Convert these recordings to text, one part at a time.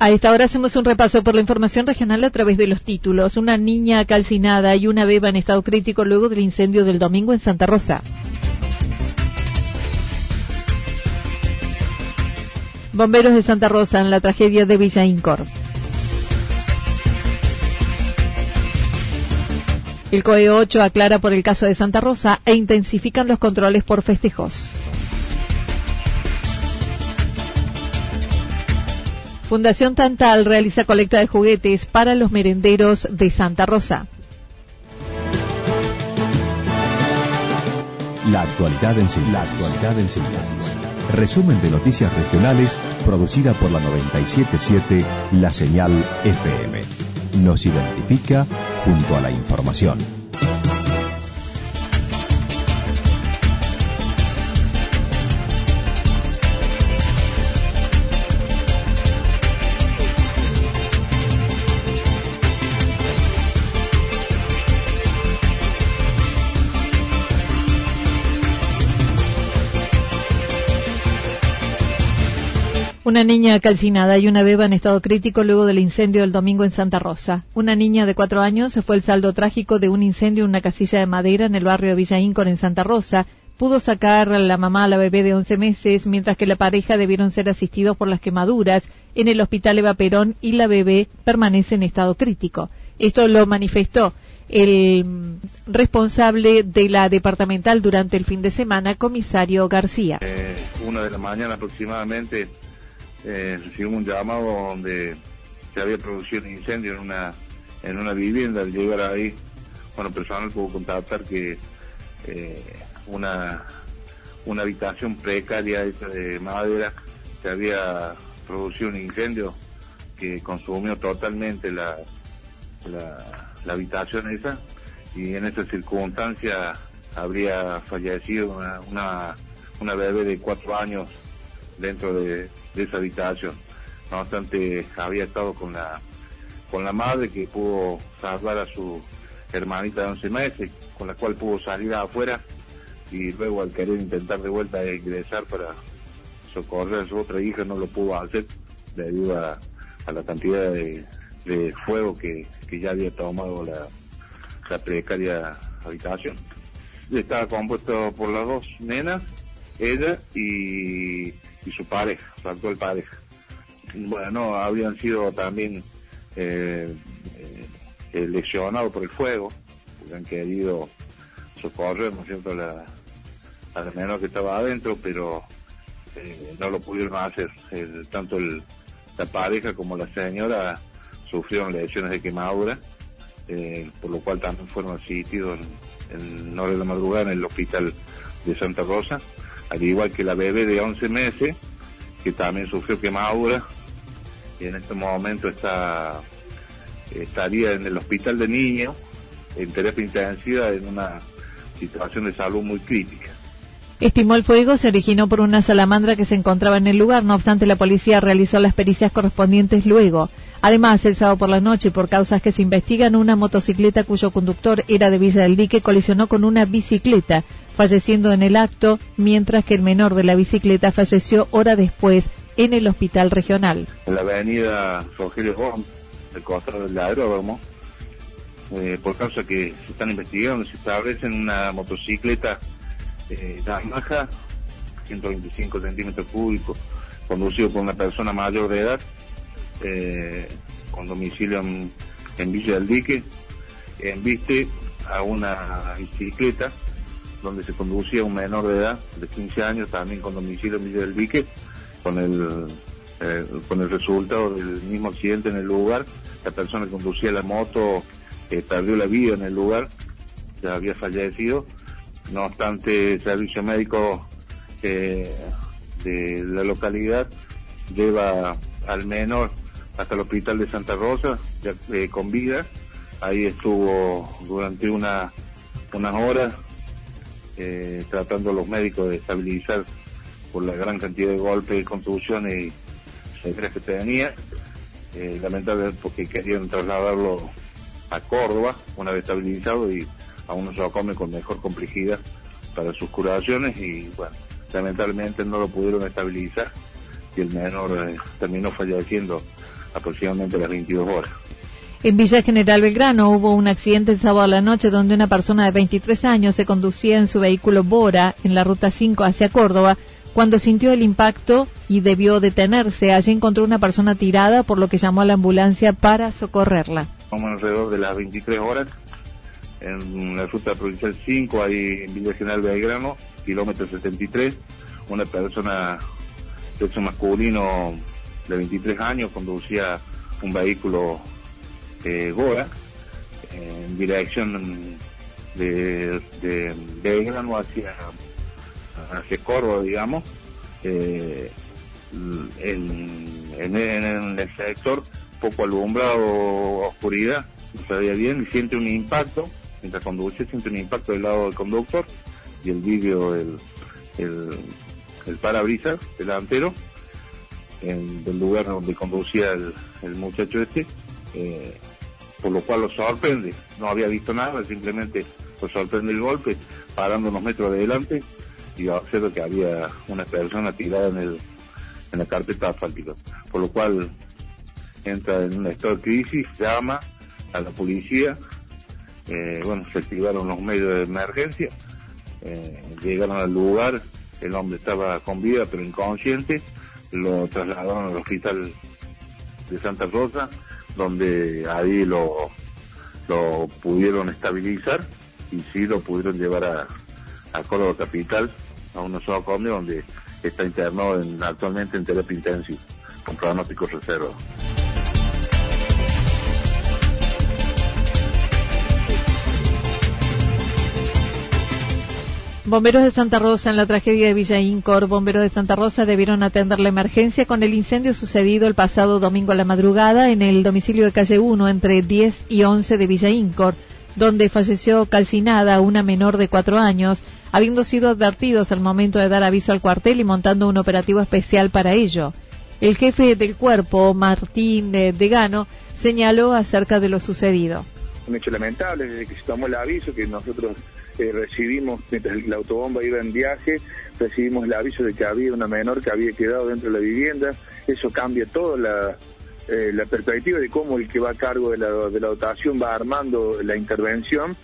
A esta hora hacemos un repaso por la información regional a través de los títulos. Una niña calcinada y una beba en estado crítico luego del incendio del domingo en Santa Rosa. Bomberos de Santa Rosa en la tragedia de Villa Incor. El COE 8 aclara por el caso de Santa Rosa e intensifican los controles por festejos. Fundación Tantal realiza colecta de juguetes para los merenderos de Santa Rosa. La actualidad en síntesis. Resumen de noticias regionales producida por la 977 La Señal FM. Nos identifica junto a la información. Una niña calcinada y una beba en estado crítico luego del incendio del domingo en Santa Rosa. Una niña de cuatro años fue el saldo trágico de un incendio en una casilla de madera en el barrio de Villa Incor en Santa Rosa. Pudo sacar la mamá a la bebé de 11 meses, mientras que la pareja debieron ser asistidos por las quemaduras en el hospital Eva Perón y la bebé permanece en estado crítico. Esto lo manifestó el responsable de la departamental durante el fin de semana, comisario García. Eh, una de la mañana aproximadamente eh, recibimos un llamado donde se había producido un incendio en una en una vivienda. Al llegar ahí, bueno, personal pudo contactar que eh, una una habitación precaria de madera se había producido un incendio que consumió totalmente la, la, habitación esa y en esa circunstancia habría fallecido una, una, una bebé de cuatro años dentro de, esa habitación. No obstante, había estado con la, con la madre que pudo salvar a su hermanita de 11 meses, con la cual pudo salir afuera y luego al querer intentar de vuelta ingresar para socorrer a su otra hija no lo pudo hacer debido a, la cantidad de, fuego que, ya había tomado la, la precaria habitación. Estaba compuesto por las dos nenas, ella y y su pareja, su actual pareja. Bueno, habían sido también eh, eh, lesionados por el fuego, porque han querido socorrer, ¿no es cierto?, la, a la menor que estaba adentro, pero eh, no lo pudieron hacer. tanto el, la pareja como la señora sufrieron lesiones de quemadura, por lo cual también fueron asistidos en, en de la madrugada en el hospital de Santa Rosa al igual que la bebé de 11 meses, que también sufrió quemadura y en este momento está estaría en el hospital de niños en terapia intensiva en una situación de salud muy crítica. Estimó el fuego se originó por una salamandra que se encontraba en el lugar, no obstante la policía realizó las pericias correspondientes luego. Además, el sábado por la noche, por causas que se investigan, una motocicleta cuyo conductor era de Villa del Dique colisionó con una bicicleta, falleciendo en el acto, mientras que el menor de la bicicleta falleció hora después en el hospital regional. En la avenida Rogelio Gómez, el costado del aeródromo, eh, por causa que se están investigando, se establece una motocicleta eh, Yamaha, 125 centímetros cúbicos, conducido por una persona mayor de edad, eh, con domicilio en, Villa del Dique, viste a una bicicleta donde se conducía un menor de edad de 15 años, también con domicilio en Villa del Dique, con el, eh, con el resultado del mismo accidente en el lugar. La persona que conducía la moto eh, perdió la vida en el lugar, ya había fallecido. No obstante, el servicio médico de la localidad lleva al menor hasta el hospital de Santa Rosa, eh, con vida. Ahí estuvo durante una, unas horas eh, tratando los médicos de estabilizar por la gran cantidad de golpes contusiones y sangre que tenía. Eh, lamentablemente porque querían trasladarlo a Córdoba una vez estabilizado y se lo come con mejor complejidad para sus curaciones y bueno, lamentablemente no lo pudieron estabilizar y el menor eh, terminó falleciendo aproximadamente a las 22 horas. En Villa General Belgrano hubo un accidente el sábado a la noche donde una persona de 23 años se conducía en su vehículo Bora en la ruta 5 hacia Córdoba cuando sintió el impacto y debió detenerse. Allí encontró una persona tirada por lo que llamó a la ambulancia para socorrerla. Como alrededor de las 23 horas en la ruta provincial 5, ahí en Villa General Belgrano, kilómetro 73, una persona sexo masculino de 23 años conducía un vehículo eh, Gora en dirección de, de Belgrano hacia, hacia Córdoba, digamos, eh, en, en, el sector poco alumbrado, oscuridad, no sabía bien, y siente un impacto, mientras conduce, siente un impacto del lado del conductor y el vídeo, el, el parabrisas delantero en, del lugar donde conducía el, muchacho este, eh, por lo cual lo sorprende. No había visto nada, simplemente lo sorprende el golpe, parando unos metros adelante y observa que había una persona tirada en, el, en la carpeta asfáltica. Por lo cual entra en un estado de crisis, llama a la policía, eh, bueno, se activaron los medios de emergencia, eh, llegaron al lugar, el hombre estaba con vida pero inconsciente, lo trasladaron al hospital de Santa Rosa, donde ahí lo, lo pudieron estabilizar y sí lo pudieron llevar a, a Córdoba Capital, a un nosocomio donde está internado en, actualmente en terapia intensiva, con pronóstico reserva. Bomberos de Santa Rosa en la tragedia de Villa Incor, bomberos de Santa Rosa debieron atender la emergencia con el incendio sucedido el pasado domingo a la madrugada en el domicilio de calle 1 entre 10 y 11 de Villa Incor, donde falleció calcinada una menor de cuatro años, habiendo sido advertidos al momento de dar aviso al cuartel y montando un operativo especial para ello. El jefe del cuerpo, Martín Degano, señaló acerca de lo sucedido. Un hecho lamentable desde que se tomó el aviso que nosotros recibimos, mientras la autobomba iba en viaje, recibimos el aviso de que había una menor que había quedado dentro de la vivienda. Eso cambia toda la, eh, perspectiva de cómo el que va a cargo de la, de la dotación va armando la intervención.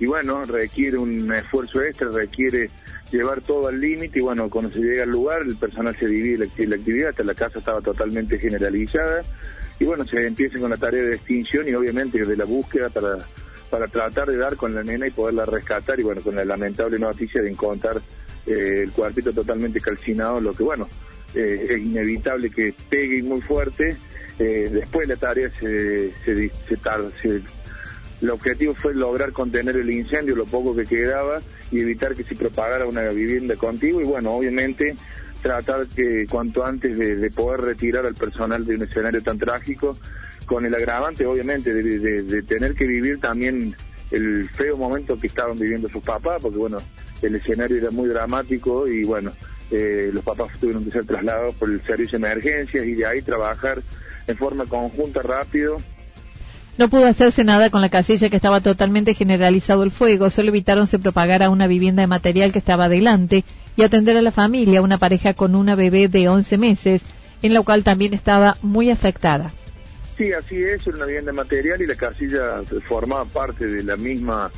Y bueno, requiere un esfuerzo extra, requiere llevar todo al límite y bueno, cuando se llega al lugar el personal se divide la, la actividad, hasta la casa estaba totalmente generalizada y bueno, se empieza con la tarea de extinción y obviamente de la búsqueda para para tratar de dar con la nena y poderla rescatar y bueno, con la lamentable noticia de encontrar eh, el cuartito totalmente calcinado, lo que bueno, eh, es inevitable que pegue muy fuerte. Eh, después la tarea se, se, se, el objetivo fue lograr contener el incendio, lo poco que quedaba, y evitar que se propagara una vivienda contigo y bueno, obviamente tratar que cuanto antes de poder retirar al personal de un escenario tan trágico, con el agravante obviamente de, tener que vivir también el feo momento que estaban viviendo sus papás, porque bueno, el escenario era muy dramático y bueno, eh, los papás tuvieron que ser trasladados por el servicio de emergencias y de ahí trabajar en forma conjunta rápido. No pudo hacerse nada con la casilla que estaba totalmente generalizado el fuego, solo evitaron se propagara una vivienda de material que estaba adelante y atender a la familia, una pareja con una bebé de 11 meses, en la cual también estaba muy afectada. Sí, así es, una vivienda material y la casilla formaba parte de la misma,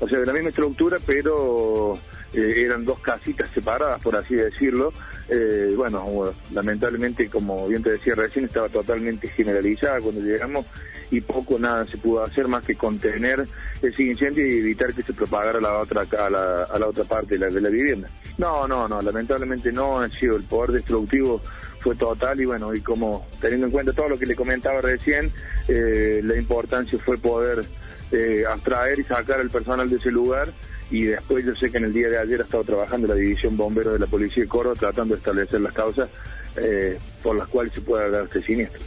o sea, de la misma estructura, pero eh, eran dos casitas separadas, por así decirlo. Eh, bueno, lamentablemente, como bien te decía recién, estaba totalmente generalizada cuando llegamos y poco nada se pudo hacer más que contener ese incendio y evitar que se propagara a la otra, a la, a la otra parte la, de la vivienda. No, no, no, lamentablemente no ha sido el poder destructivo fue total y bueno, y como teniendo en cuenta todo lo que le comentaba recién, eh, la importancia fue poder eh, abstraer y sacar al personal de ese lugar y después yo sé que en el día de ayer ha estado trabajando la división bombero de la policía de Córdoba tratando de establecer las causas eh, por las cuales se pueda dar este siniestro.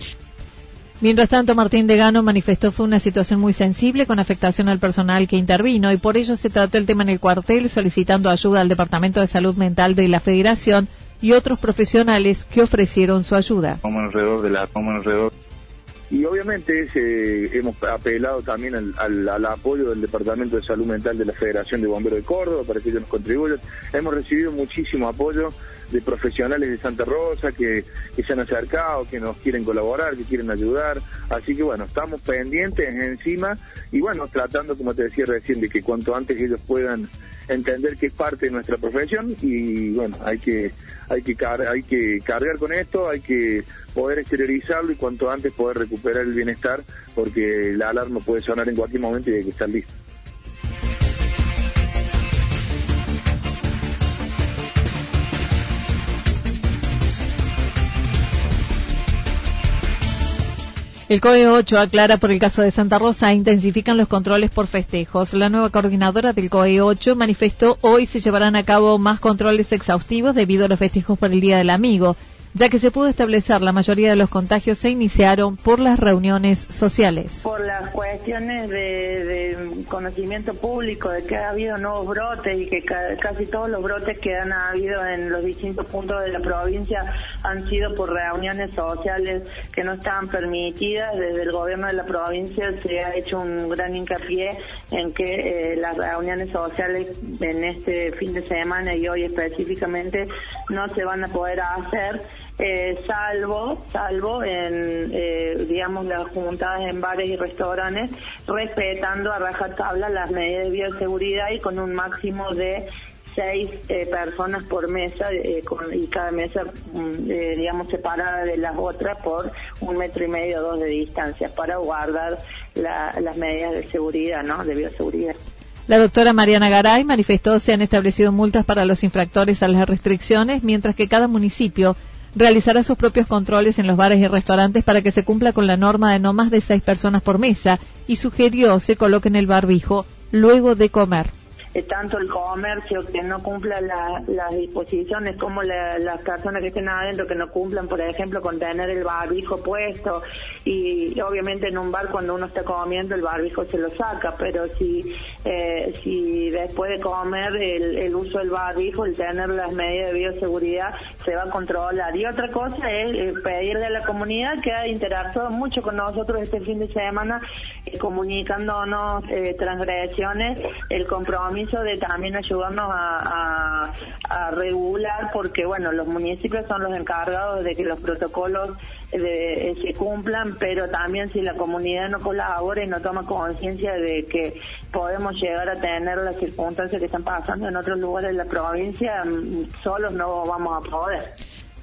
Mientras tanto, Martín Degano manifestó fue una situación muy sensible con afectación al personal que intervino y por ello se trató el tema en el cuartel solicitando ayuda al Departamento de Salud Mental de la Federación y otros profesionales que ofrecieron su ayuda. alrededor de la, alrededor y obviamente hemos apelado también al, apoyo del Departamento de Salud Mental de la Federación de Bomberos de Córdoba para que ellos nos contribuyan. Hemos recibido muchísimo apoyo de profesionales de Santa Rosa que, se han acercado, que nos quieren colaborar, que quieren ayudar. Así que bueno, estamos pendientes encima y bueno, tratando, como te decía recién, de que cuanto antes ellos puedan entender que es parte de nuestra profesión y bueno, hay que hay que hay que cargar con esto, hay que poder exteriorizarlo y cuanto antes poder recuperar el bienestar porque la alarma puede sonar en cualquier momento y hay que estar listo. El COE 8 aclara por el caso de Santa Rosa intensifican los controles por festejos. La nueva coordinadora del COE 8 manifestó hoy se llevarán a cabo más controles exhaustivos debido a los festejos por el Día del Amigo ya que se pudo establecer la mayoría de los contagios se iniciaron por las reuniones sociales. Por las cuestiones de, conocimiento público, de que ha habido nuevos brotes y que casi todos los brotes que han habido en los distintos puntos de la provincia han sido por reuniones sociales que no estaban permitidas. Desde el gobierno de la provincia se ha hecho un gran hincapié en que eh, las reuniones sociales en este fin de semana y hoy específicamente no se van a poder hacer eh, salvo, salvo en, eh, digamos, las juntadas en bares y restaurantes, respetando a rajatabla las medidas de bioseguridad y con un máximo de seis eh, personas por mesa y cada mesa, mm, digamos, separada de las otras por un metro y medio o dos de distancia para guardar las medidas de seguridad, ¿no? De bioseguridad. La doctora Mariana Garay manifestó se han establecido multas para los infractores a las restricciones, mientras que cada municipio realizará sus propios controles en los bares y restaurantes para que se cumpla con la norma de no más de seis personas por mesa y sugirió se coloquen el barbijo luego de comer. Eh, tanto el comercio que no cumpla las disposiciones como las personas que estén adentro que no cumplan, por ejemplo, con tener el barbijo puesto y, obviamente en un bar cuando uno está comiendo el barbijo se lo saca, pero si eh, si después de comer el, uso del barbijo, el tener las medidas de bioseguridad se va a controlar. Y otra cosa es eh, pedirle a la comunidad que ha interactuado mucho con nosotros este fin de semana comunicándonos transgresiones, el compromiso de también ayudarnos a, regular, porque bueno, los municipios son los encargados de que los protocolos eh, se cumplan, pero también si la comunidad no colabora y no toma conciencia de que podemos llegar a tener las circunstancias que están pasando en otros lugares de la provincia, mm, solos no vamos a poder.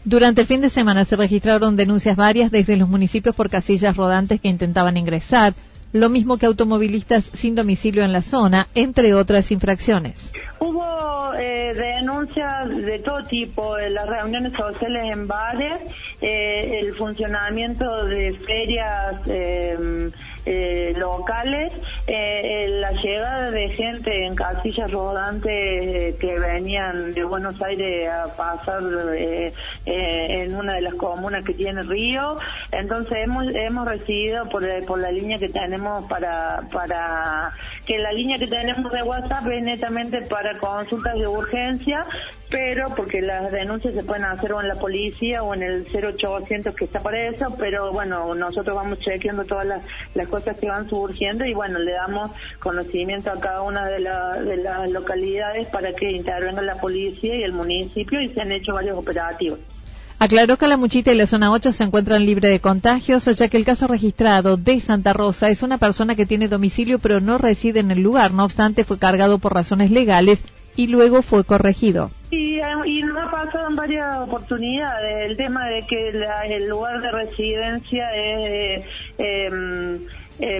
Durante el fin de semana se registraron denuncias varias desde los municipios por casillas rodantes que intentaban ingresar lo mismo que automovilistas sin domicilio en la zona, entre otras infracciones. Hubo eh, denuncias de todo tipo, las reuniones sociales en bares, eh, el funcionamiento de ferias em, eh, locales, eh, la llegada de gente en casillas rodantes que venían de Buenos Aires a pasar en una de las comunas que tiene Río, entonces hemos hemos recibido por, por la línea que tenemos para para que la línea que tenemos de WhatsApp es netamente para consultas de urgencia, pero porque las denuncias se pueden hacer o en la policía o en el 0800 que está para eso, pero bueno, nosotros vamos chequeando todas las, que van surgiendo y bueno, le damos conocimiento a cada una de, de las localidades para que intervenga la policía y el municipio y se han hecho varios operativos. Aclaró que la Muchita y la zona 8 se encuentran libres de contagios, ya que el caso registrado de Santa Rosa es una persona que tiene domicilio pero no reside en el lugar. No obstante, fue cargado por razones legales y luego fue corregido. Y, y nos ha pasado en varias oportunidades el tema de que el lugar de residencia es... Eh, eh,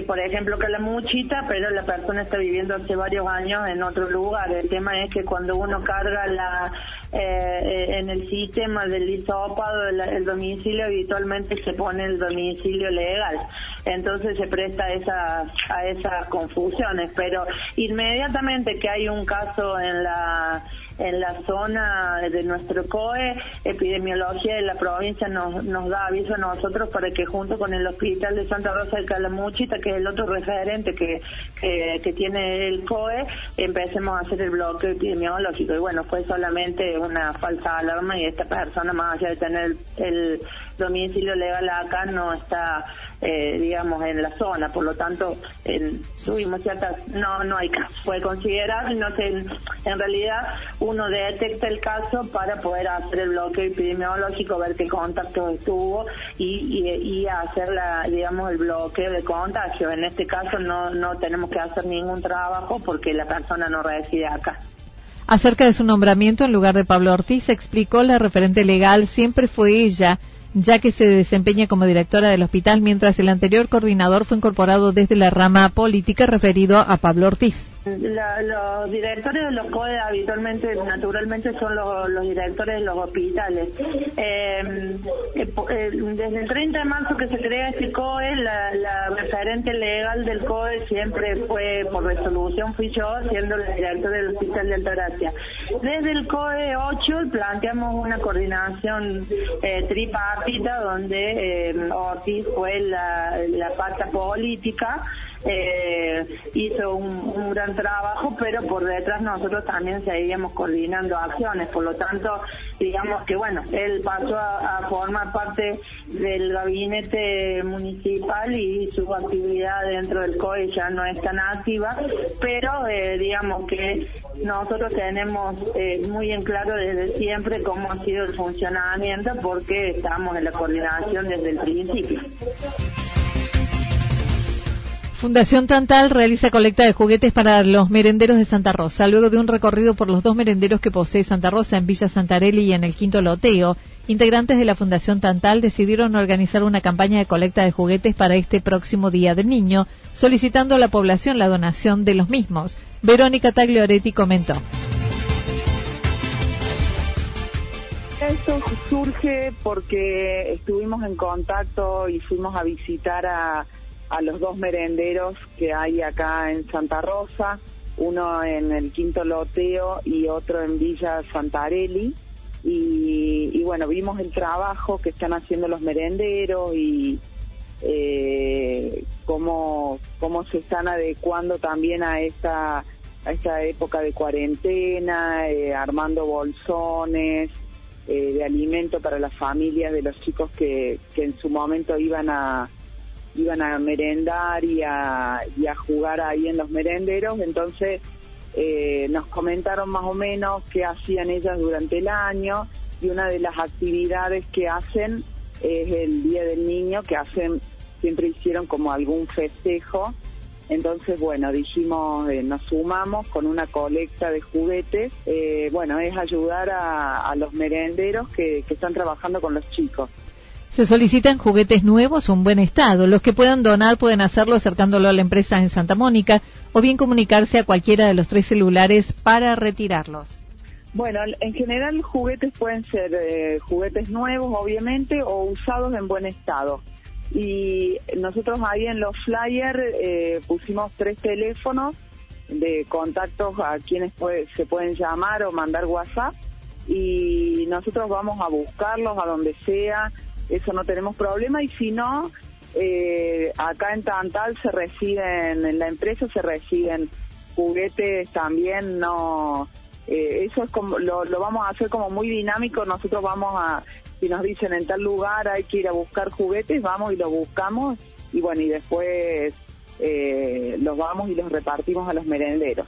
por ejemplo, que la muchita, pero la persona está viviendo hace varios años en otro lugar. El tema es que cuando uno carga la eh, en el sistema del hisopado el, domicilio, habitualmente se pone el domicilio legal. Entonces se presta a esas, a esas confusiones. Pero inmediatamente que hay un caso en la en la zona de nuestro COE, epidemiología de la provincia nos, nos da aviso a nosotros para que junto con el Hospital de Santa Rosa de Calamuchita, que es el otro referente que, que, tiene el COE, empecemos a hacer el bloqueo epidemiológico. Y bueno, fue solamente una falsa alarma y esta persona, más allá de tener el, domicilio legal acá, no está, eh, digamos, en la zona. Por lo tanto, tuvimos ciertas, no, no hay caso. Fue considerable, no sé, en realidad, uno detecta el caso para poder hacer el bloqueo epidemiológico, ver qué contacto estuvo y, y, hacer, la, digamos, el bloqueo de contagio. En este caso no, no tenemos que hacer ningún trabajo porque la persona no reside acá. Acerca de su nombramiento en lugar de Pablo Ortiz, explicó la referente legal, siempre fue ella ya que se desempeña como directora del hospital, mientras el anterior coordinador fue incorporado desde la rama política referido a Pablo Ortiz. Los directores de los COE habitualmente, naturalmente, son los, directores de los hospitales. Eh, eh, eh, desde el 30 de marzo que se crea este COE, la, referente legal del COE siempre fue, por resolución, fui yo, siendo la directora del Hospital de Altagracia. Desde el COE 8 planteamos una coordinación tripartita donde Ortiz fue la, la pata política eh, hizo un, gran trabajo, pero por detrás nosotros también seguíamos coordinando acciones, por lo tanto, digamos que bueno, él pasó a, formar parte del gabinete municipal y su actividad dentro del COE ya no es tan activa, pero eh, digamos que nosotros tenemos eh, muy en claro desde siempre cómo ha sido el funcionamiento porque estamos en la coordinación desde el principio. Fundación Tantal realiza colecta de juguetes para los merenderos de Santa Rosa. Luego de un recorrido por los dos merenderos que posee Santa Rosa en Villa Santarelli y en el Quinto Loteo, integrantes de la Fundación Tantal decidieron organizar una campaña de colecta de juguetes para este próximo Día del Niño, solicitando a la población la donación de los mismos. Verónica Taglioretti comentó. Esto surge porque estuvimos en contacto y fuimos a visitar a a los dos merenderos que hay acá en Santa Rosa, uno en el Quinto Loteo y otro en Villa Santarelli. Y, bueno, vimos el trabajo que están haciendo los merenderos y eh, cómo, cómo se están adecuando también a esta, a esta época de cuarentena, eh, armando bolsones eh, de alimento para las familias de los chicos que, que en su momento iban a, iban a merendar y a, jugar ahí en los merenderos, entonces eh, nos comentaron más o menos qué hacían ellas durante el año y una de las actividades que hacen es el Día del Niño, que hacen, siempre hicieron como algún festejo. Entonces, bueno, dijimos, eh, nos sumamos con una colecta de juguetes. Eh, bueno, es ayudar a, los merenderos que están trabajando con los chicos. Se solicitan juguetes nuevos o en buen estado. Los que puedan donar pueden hacerlo acercándolo a la empresa en Santa Mónica o bien comunicarse a cualquiera de los tres celulares para retirarlos. Bueno, en general juguetes pueden ser eh, juguetes nuevos, obviamente, o usados en buen estado. y nosotros ahí en los flyers eh, pusimos tres teléfonos de contactos a quienes se pueden llamar o mandar WhatsApp y nosotros vamos a buscarlos a donde sea, eso no tenemos problema y si no, eh, acá en Tantal se reciben, en la empresa se reciben juguetes también, no, eh, eso es como, lo, lo vamos a hacer como muy dinámico, nosotros vamos a, si nos dicen en tal lugar hay que ir a buscar juguetes, vamos y los buscamos y bueno, y después eh, los vamos y los repartimos a los merenderos.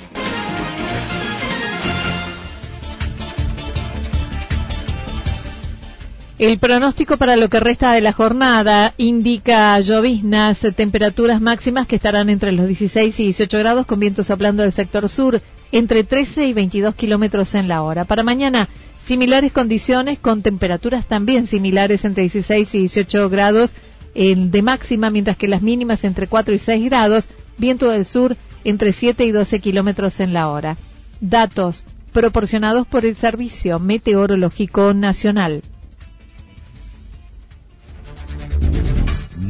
El pronóstico para lo que resta de la jornada indica lloviznas, temperaturas máximas que estarán entre los 16 y 18 grados con vientos soplando del sector sur entre 13 y 22 kilómetros en la hora. Para mañana, similares condiciones con temperaturas también similares entre 16 y 18 grados de máxima, mientras que las mínimas entre 4 y 6 grados, viento del sur entre 7 y 12 kilómetros en la hora. Datos proporcionados por el Servicio Meteorológico Nacional.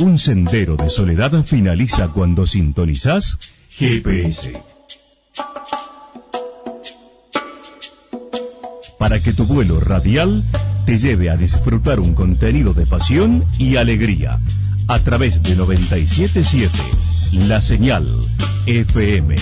Un sendero de soledad finaliza cuando sintonizas GPS. Para que tu vuelo radial te lleve a disfrutar un contenido de pasión y alegría a través de 977 La Señal FM